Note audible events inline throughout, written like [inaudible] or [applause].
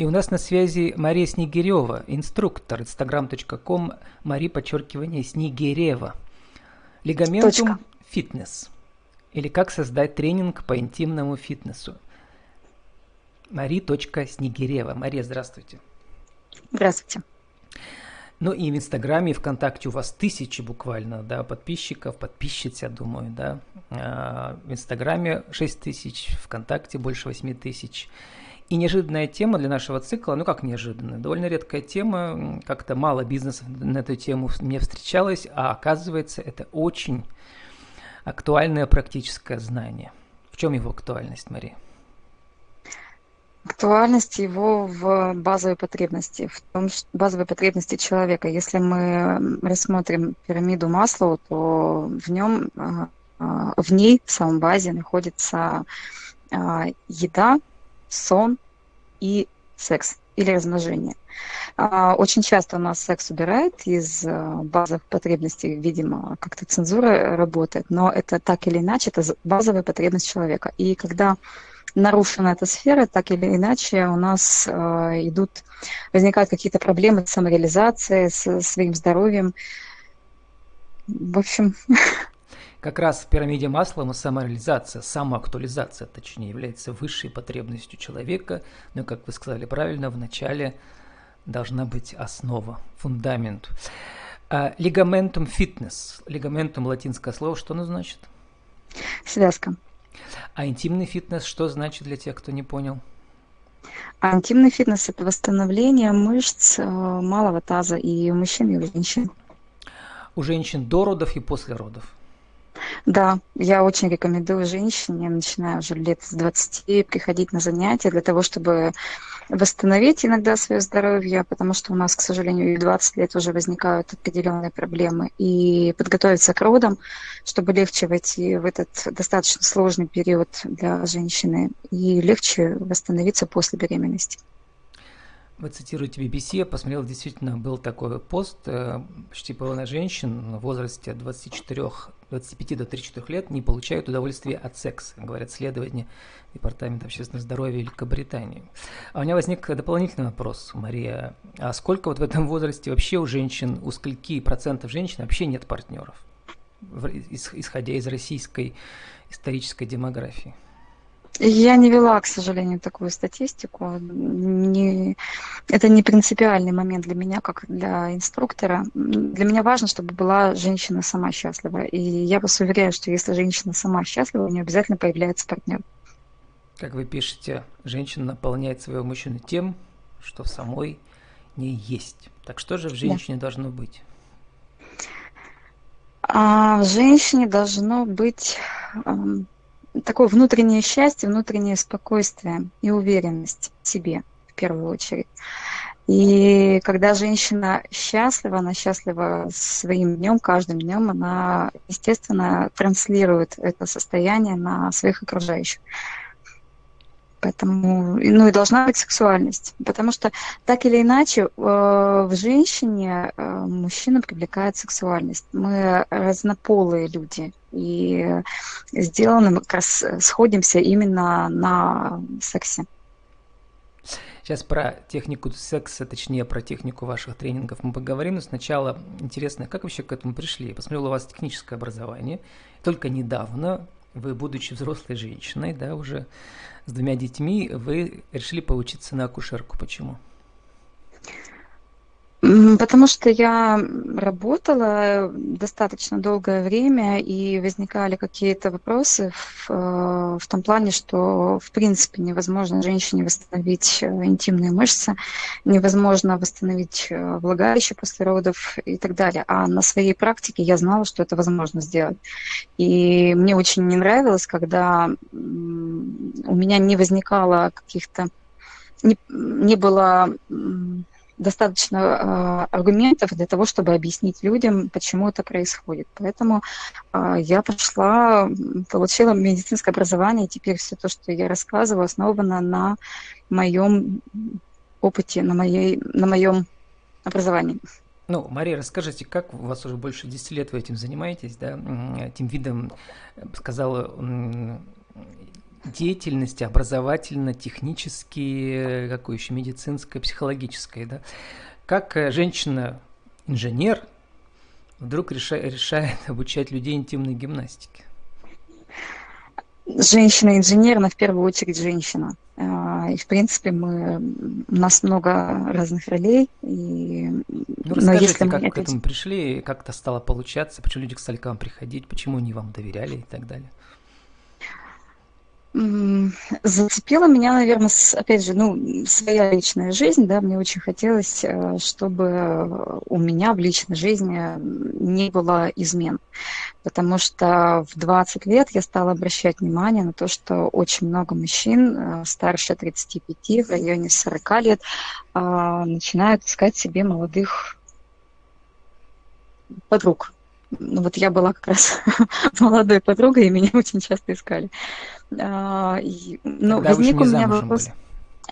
И у нас на связи Мария Снегирева, инструктор, instagram.com, Мари, подчеркивание, Снегирева. Лигаментум фитнес. Или как создать тренинг по интимному фитнесу. Мари.снегирева. Мария, здравствуйте. Здравствуйте. Ну и в Инстаграме, и ВКонтакте у вас тысячи буквально, да, подписчиков, подписчиц, я думаю, да. А, в Инстаграме 6 тысяч, ВКонтакте больше 8 тысяч. И неожиданная тема для нашего цикла, ну как неожиданная, довольно редкая тема, как-то мало бизнесов на эту тему мне встречалось, а оказывается это очень актуальное практическое знание. В чем его актуальность, Мария? Актуальность его в базовой потребности, в том, что базовой потребности человека. Если мы рассмотрим пирамиду масла, то в нем, а, а, в ней, в самом базе, находится а, еда, сон и секс или размножение. А, очень часто у нас секс убирает из а, базовых потребностей, видимо, как-то цензура работает, но это так или иначе, это базовая потребность человека. И когда нарушена эта сфера, так или иначе у нас э, идут, возникают какие-то проблемы с самореализацией, с своим здоровьем. В общем, [laughs] Как раз в пирамиде масла самореализация, самоактуализация, точнее, является высшей потребностью человека, но, как вы сказали правильно, вначале должна быть основа, фундамент. А, лигаментум фитнес. Лигаментум латинское слово, что оно значит? Связка. А интимный фитнес что значит для тех, кто не понял? А интимный фитнес – это восстановление мышц э, малого таза и у мужчин, и у женщин. У женщин до родов и после родов? Да, я очень рекомендую женщине, начиная уже лет с 20, приходить на занятия для того, чтобы восстановить иногда свое здоровье, потому что у нас, к сожалению, и в 20 лет уже возникают определенные проблемы, и подготовиться к родам, чтобы легче войти в этот достаточно сложный период для женщины и легче восстановиться после беременности. Вы цитируете BBC, я посмотрел, действительно был такой пост, э, почти половина женщин в возрасте от 24, 25 до 34 лет не получают удовольствия от секса, говорят следования Департамента общественного здоровья Великобритании. А у меня возник дополнительный вопрос, Мария. А сколько вот в этом возрасте вообще у женщин, у скольки процентов женщин вообще нет партнеров, исходя из российской исторической демографии? Я не вела, к сожалению, такую статистику. Не, это не принципиальный момент для меня, как для инструктора. Для меня важно, чтобы была женщина сама счастлива. И я вас уверяю, что если женщина сама счастлива, у нее обязательно появляется партнер. Как вы пишете, женщина наполняет своего мужчину тем, что в самой не есть. Так что же в женщине да. должно быть? А в женщине должно быть такое внутреннее счастье, внутреннее спокойствие и уверенность в себе в первую очередь. И когда женщина счастлива, она счастлива своим днем, каждым днем, она, естественно, транслирует это состояние на своих окружающих. Поэтому, ну и должна быть сексуальность. Потому что так или иначе э, в женщине э, мужчина привлекает сексуальность. Мы разнополые люди. И сделаны, мы как раз сходимся именно на сексе. Сейчас про технику секса, точнее про технику ваших тренингов мы поговорим, но сначала интересно, как вообще к этому пришли? Я посмотрел, у вас техническое образование. Только недавно вы, будучи взрослой женщиной, да, уже с двумя детьми, вы решили поучиться на акушерку. Почему? Потому что я работала достаточно долгое время, и возникали какие-то вопросы в, э, в том плане, что в принципе невозможно женщине восстановить э, интимные мышцы, невозможно восстановить э, влагалище после родов и так далее. А на своей практике я знала, что это возможно сделать. И мне очень не нравилось, когда у меня не возникало каких-то не, не было достаточно э, аргументов для того, чтобы объяснить людям, почему это происходит. Поэтому э, я пошла, получила медицинское образование, и теперь все то, что я рассказываю, основано на моем опыте, на, моей, на моем образовании. Ну, Мария, расскажите, как у вас уже больше 10 лет вы этим занимаетесь, да, этим видом, сказала, деятельности образовательно, технически, какой еще, медицинской, психологической, да? Как э, женщина-инженер вдруг решает, решает обучать людей интимной гимнастике? Женщина-инженер, она в первую очередь женщина. А, и, в принципе, мы, у нас много разных ролей. И, ну, расскажите, если как мы к этому пришли, как это стало получаться, почему люди стали к вам приходить, почему они вам доверяли и так далее? Зацепила меня, наверное, опять же, ну, своя личная жизнь, да, мне очень хотелось, э, чтобы у меня в личной жизни не было измен, потому что в 20 лет я стала обращать внимание на то, что очень много мужчин э, старше 35, в районе 40 лет, а, начинают искать себе молодых подруг, ну, вот я была как раз [laughs] молодой подругой, и меня очень часто искали. А, и, ну, Тогда возник у меня вопрос. Были.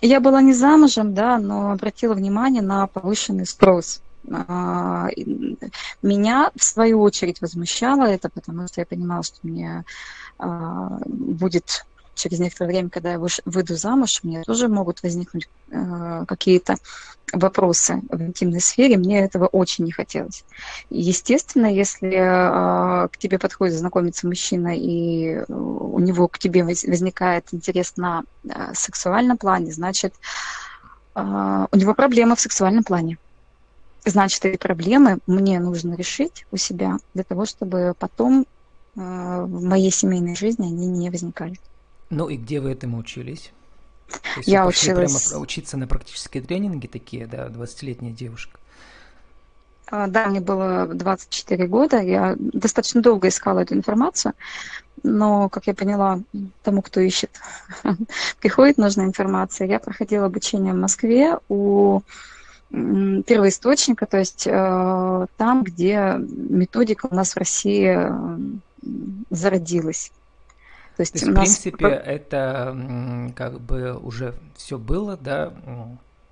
Я была не замужем, да, но обратила внимание на повышенный спрос. А, меня, в свою очередь, возмущало это, потому что я понимала, что мне а, будет через некоторое время, когда я выйду замуж, мне тоже могут возникнуть э, какие-то вопросы в интимной сфере, мне этого очень не хотелось. Естественно, если э, к тебе подходит знакомиться мужчина, и у него к тебе возникает интерес на э, сексуальном плане, значит, э, у него проблемы в сексуальном плане. Значит, эти проблемы мне нужно решить у себя для того, чтобы потом э, в моей семейной жизни они не возникали. Ну и где вы этому учились? Я училась... Прямо учиться на практические тренинги такие, да, 20-летняя девушка. А, да, мне было 24 года, я достаточно долго искала эту информацию, но, как я поняла, тому, кто ищет, [laughs] приходит нужная информация. Я проходила обучение в Москве у первоисточника, то есть э, там, где методика у нас в России зародилась. То есть, То есть в принципе, это как бы уже все было, да.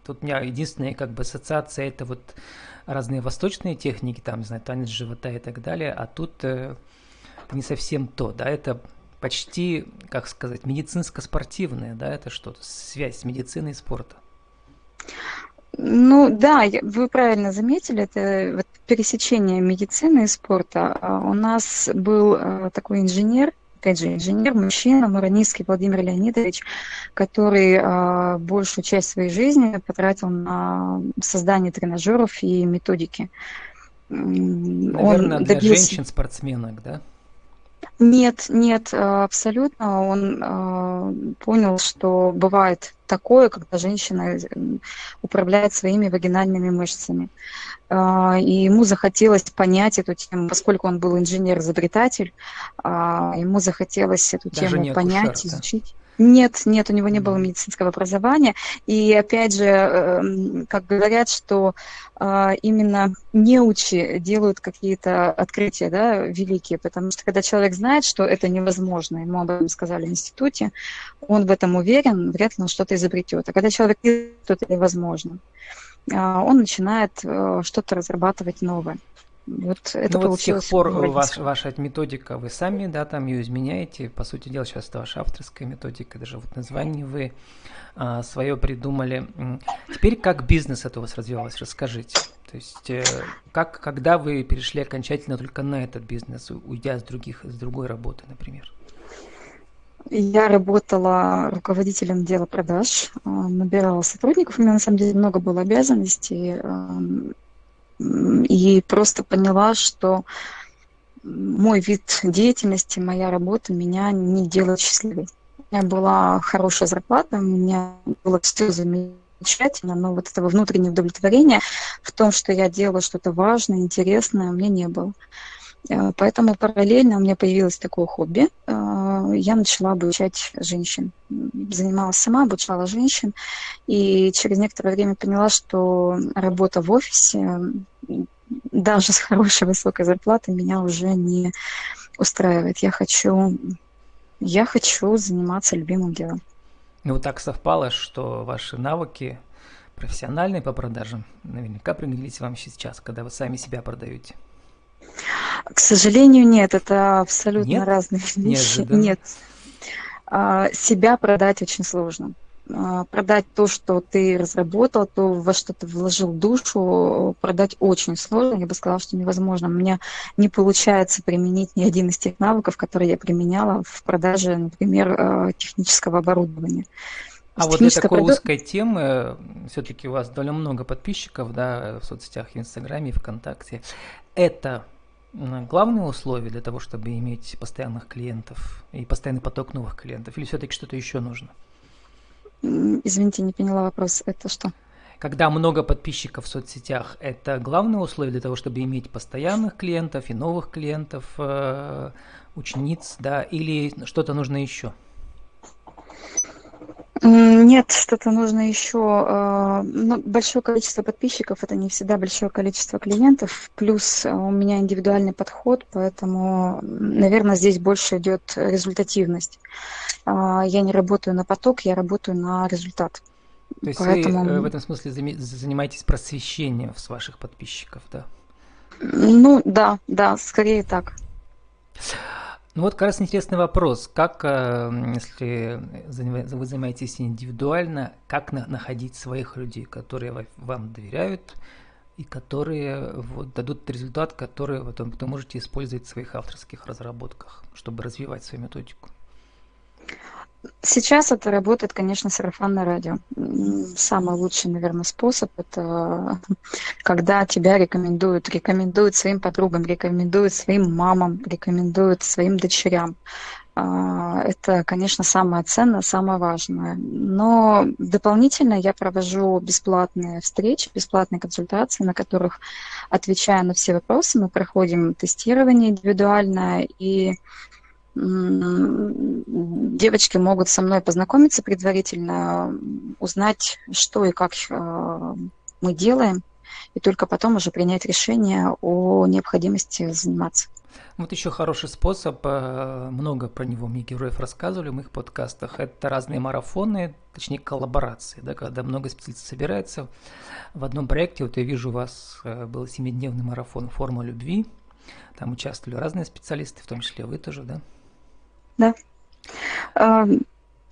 Тут у меня единственная как бы ассоциация это вот разные восточные техники, там, не знаю, танец живота и так далее, а тут э, не совсем то, да, это почти, как сказать, медицинско-спортивное, да, это что-то, связь с медициной и спортом. Ну да, вы правильно заметили, это вот пересечение медицины и спорта. А у нас был э, такой инженер, опять же, инженер, мужчина, Мураницкий Владимир Леонидович, который э, большую часть своей жизни потратил на создание тренажеров и методики. Наверное, Он для добился... женщин-спортсменок, да? Нет, нет, абсолютно. Он э, понял, что бывает такое, когда женщина управляет своими вагинальными мышцами. Э, и ему захотелось понять эту тему, поскольку он был инженер-изобретатель, э, ему захотелось эту Даже тему понять, изучить. Нет, нет, у него не было медицинского образования. И опять же, эм, как говорят, что а, именно неучи делают какие-то открытия да, великие, потому что когда человек знает, что это невозможно, ему об этом сказали в институте, он в этом уверен, вряд ли он что-то изобретет. А когда человек видит, что это невозможно, а, он начинает э, что-то разрабатывать новое. Вот это ну, вот с тех пор ваш, ваша методика, вы сами, да, там ее изменяете. По сути дела, сейчас это ваша авторская методика, даже вот название вы а, свое придумали. Теперь как бизнес это у вас развивалось, расскажите. То есть э, как, когда вы перешли окончательно только на этот бизнес, уйдя с других, с другой работы, например? Я работала руководителем дела продаж, а, набирала сотрудников, у меня на самом деле много было обязанностей, и просто поняла, что мой вид деятельности, моя работа меня не делает счастливой. У меня была хорошая зарплата, у меня было все замечательно, но вот этого внутреннего удовлетворения в том, что я делала что-то важное, интересное, у меня не было. Э, поэтому параллельно у меня появилось такое хобби. Э, я начала обучать женщин. Занималась сама, обучала женщин. И через некоторое время поняла, что работа в офисе, даже с хорошей высокой зарплатой, меня уже не устраивает. Я хочу, я хочу заниматься любимым делом. Ну, так совпало, что ваши навыки профессиональные по продажам наверняка пригодились вам сейчас, когда вы сами себя продаете. К сожалению, нет, это абсолютно нет? разные [laughs] вещи. Неожиданно. Нет. а, себя продать очень сложно. А, продать то, что ты разработал, то, во что ты вложил душу, продать очень сложно. Я бы сказала, что невозможно. У меня не получается применить ни один из тех навыков, которые я применяла в продаже, например, а, технического оборудования. А вот для такой продаж... узкой темы, все-таки у вас довольно много подписчиков, да, в соцсетях, в Инстаграме, ВКонтакте. Это главное условие для того, чтобы иметь постоянных клиентов и постоянный поток новых клиентов? Или все-таки что-то еще нужно? Извините, не поняла вопрос. Это что? Когда много подписчиков в соцсетях, это главное условие для того, чтобы иметь постоянных клиентов и новых клиентов, э, учениц, да, или что-то нужно еще? Нет, что-то нужно еще. Э, ну, большое количество подписчиков это не всегда большое количество клиентов. Плюс э, у меня индивидуальный подход, поэтому, наверное, здесь больше идет результативность. А, я не работаю на поток, я работаю на результат. То есть Поэтому... вы э, в этом смысле занимаетесь просвещением с ваших подписчиков, да? Ну да, да, скорее так. Ну вот как раз интересный вопрос. Как, э, если вы занимаетесь индивидуально, как находить своих людей, которые вам доверяют и которые вот, дадут результат, который потом вы можете использовать в своих авторских разработках, чтобы развивать свою методику? Сейчас это работает, конечно, сарафанное радио. Самый лучший, наверное, способ – это [laughs] когда тебя рекомендуют, рекомендуют своим подругам, рекомендуют своим мамам, рекомендуют своим дочерям. А, это, конечно, самое ценное, самое важное. Но дополнительно я провожу бесплатные встречи, бесплатные консультации, на которых, отвечая на все вопросы, мы проходим тестирование индивидуальное и девочки могут со мной познакомиться предварительно, узнать, что и как э, мы делаем, и только потом уже принять решение о необходимости заниматься. Вот еще хороший способ, э, много про него мне героев рассказывали в моих подкастах, это разные марафоны, точнее коллаборации, да, когда много специалистов собирается в одном проекте. Вот я вижу, у вас э, был семидневный марафон «Форма любви», там участвовали разные специалисты, в том числе вы тоже, да? Да. А,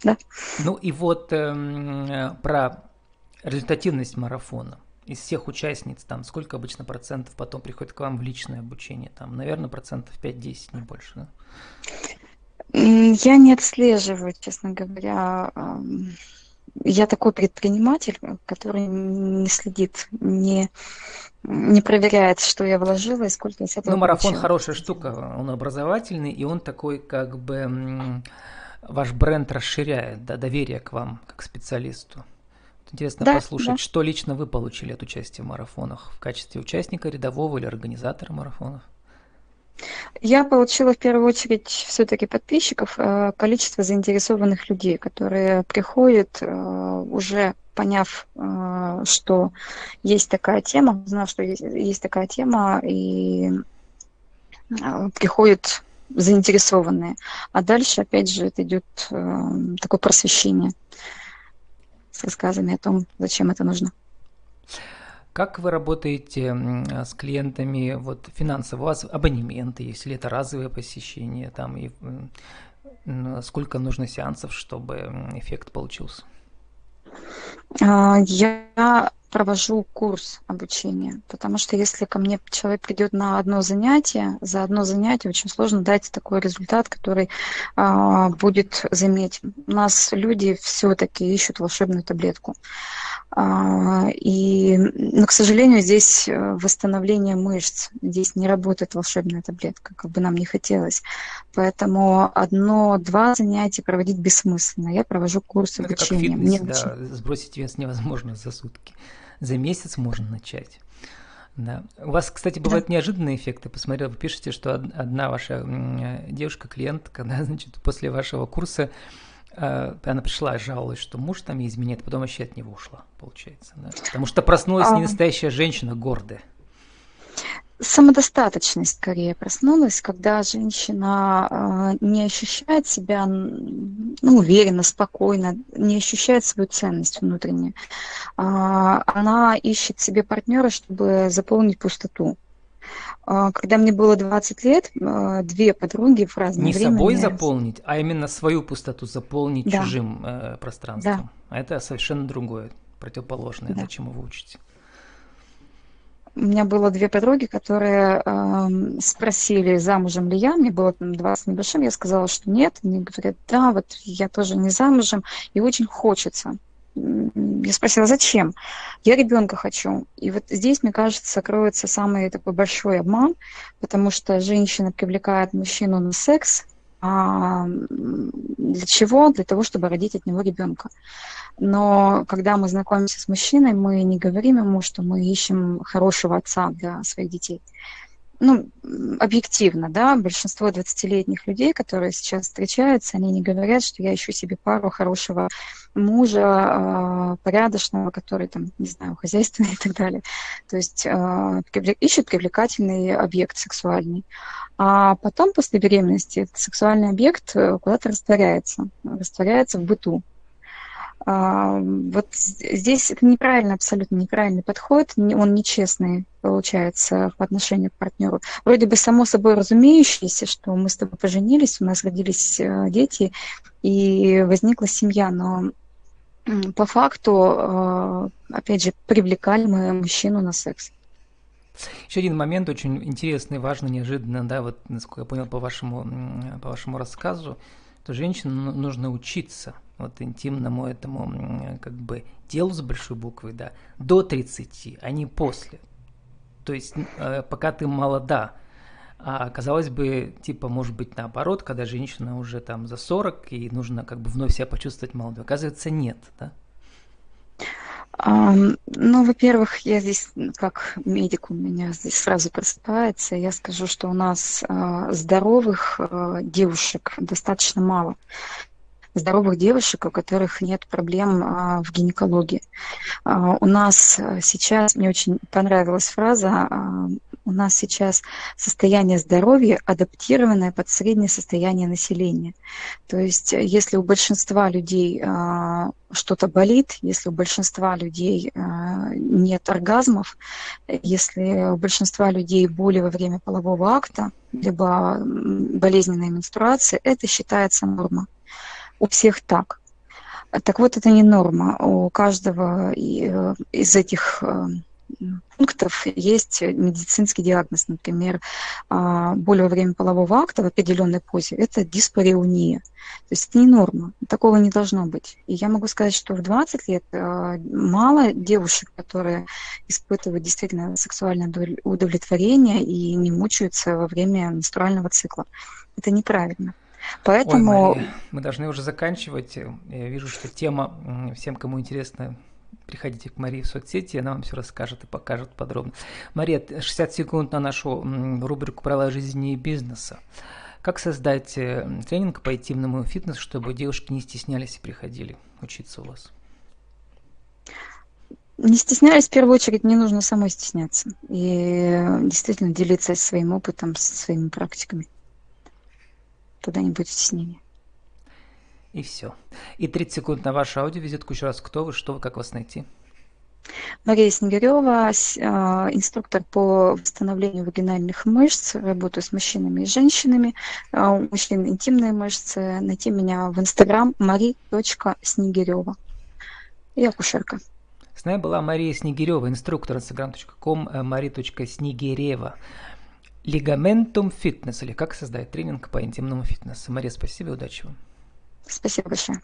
да. Ну и вот э, про результативность марафона. Из всех участниц, там, сколько обычно процентов потом приходит к вам в личное обучение? Там, наверное, процентов 5-10, не больше, да? Я не отслеживаю, честно говоря. Я такой предприниматель, который не следит, не не проверяет, что я вложила и сколько я с этого Ну, марафон получила. хорошая штука, он образовательный, и он такой, как бы, ваш бренд расширяет, да, доверие к вам, как специалисту. Интересно да, послушать, да. что лично вы получили от участия в марафонах в качестве участника рядового или организатора марафонов? Я получила в первую очередь все-таки подписчиков, э, количество заинтересованных людей, которые приходят э, уже поняв, э, что есть такая тема, узнав, что есть, есть такая тема, и приходят заинтересованные. А дальше, опять же, это идет такое просвещение с рассказами о том, зачем это нужно. Как вы работаете с клиентами вот финансово? У вас абонементы, если это разовое посещение, там и сколько нужно сеансов, чтобы эффект получился? А, я провожу курс обучения, потому что если ко мне человек придет на одно занятие, за одно занятие очень сложно дать такой результат, который а, будет заметен. У нас люди все-таки ищут волшебную таблетку. А, и, но, к сожалению, здесь э, восстановление мышц, здесь не работает волшебная таблетка, как бы нам не хотелось. Поэтому одно-два занятия проводить бессмысленно. Я провожу курс Это обучения. Как фитнес, Мне да, очень... Сбросить вес невозможно за сутки. За месяц можно начать. Да. У вас, кстати, бывают да. неожиданные эффекты. Посмотрел, вы пишете, что одна ваша девушка, клиент, когда, [laughs] значит, после вашего курса Э, она пришла, жаловалась, что муж там ей изменяет, потом вообще от него ушла, получается. Да? Потому что проснулась а... не настоящая женщина, гордая. Самодостаточность скорее проснулась, когда женщина э, не ощущает себя ну, уверенно, спокойно, не ощущает свою ценность внутреннюю. Э, она ищет себе партнера, чтобы заполнить пустоту. А, когда мне было 20 лет, а, две подруги в разное Не время... собой мне- заполнить, а именно свою пустоту заполнить Да. чужим э, пространством. А это совершенно другое, противоположное, Да. да. чему вы учите. У меня было две подруги, которые эм, спросили, замужем ли я. Мне было там 20 небольшим. Я сказала, что нет. Они говорят, да, вот я тоже не замужем. И очень хочется. Я спросила, зачем? Я ребенка хочу. И вот здесь, мне кажется, кроется самый такой большой обман, потому что женщина привлекает мужчину на секс. А для чего? Для того, чтобы родить от него ребенка. Но когда мы знакомимся с мужчиной, мы не говорим ему, что мы ищем хорошего отца для своих детей. Ну, объективно, да, большинство 20-летних людей, которые сейчас встречаются, они не говорят, что я ищу себе пару хорошего мужа, а, порядочного, который там, не знаю, хозяйственный и так далее. То есть а, ищут привлекательный объект сексуальный. А потом, после беременности, этот сексуальный объект э, куда-то растворяется, растворяется в быту. А, Вот здесь это неправильно, абсолютно неправильный подход, он нечестный получается по отношению к партнеру. Вроде бы само собой разумеющееся, что мы с тобой поженились, у нас родились э, дети и возникла семья, но по факту, э, опять же, привлекали мы мужчину на секс. Еще один момент очень интересный, важный, неожиданно, да, вот насколько я понял по вашему, по вашему рассказу, то женщинам ну- нужно учиться вот интимному этому как бы делу с большой буквы, да, до 30, а не после. То есть э, пока ты молода, а казалось бы, типа, может быть, наоборот, когда женщина уже там за 40, и нужно как бы вновь себя почувствовать молодой. Оказывается, нет, да? Ам, Ну, во-первых, я здесь как медик у меня здесь сразу просыпается. Я скажу, что у нас а, здоровых а, девушек достаточно мало. Здоровых девушек, у которых нет проблем а, в гинекологии. А, У нас а, сейчас, мне очень понравилась фраза, а, у нас сейчас состояние здоровья адаптированное под среднее состояние населения. То есть, э, если у большинства людей что-то болит, если у большинства людей нет оргазмов, э, если у большинства людей боли во время полового акта, либо болезненная менструация, это считается норма. У всех так. Так вот, это не норма. У каждого э, из этих э, пунктов есть медицинский диагноз, например, а, боль во время полового акта в определенной позе, это диспареуния. То есть это не норма, такого не должно быть. И я могу сказать, что в 20 лет а, мало девушек, которые испытывают действительно сексуальное удовле- удовлетворение и не мучаются во время менструального цикла. Это неправильно. Ой, Поэтому Мария, мы должны уже заканчивать. Я вижу, что тема всем, кому интересно, приходите к Марии в соцсети, она вам все расскажет и покажет подробно. Мария, т- 60 секунд на нашу рубрику «Правила жизни и бизнеса». Как создать э, тренинг по интимному фитнесу, чтобы девушки не стеснялись и приходили учиться у вас? не стесняясь, в первую очередь, не нужно самой стесняться. И действительно делиться своим опытом, своими практиками. Тогда не будет стеснения. И все. И 30 секунд на вашу аудиовизитку. Еще раз, кто вы, что вы, как вас найти? Мария Снегирева, а, инструктор по восстановлению вагинальных мышц. Работаю с мужчинами и женщинами. А, У мужчин интимные мышцы. Найти меня в инстаграм мари.снегирева. И акушерка. С нами была Мария Снегирева, инструктор instagram.com maри.снегирева. Лигаментум фитнес, или как создать тренинг по интимному фитнесу. Мария, спасибо и удачи вам. Спасибо большое.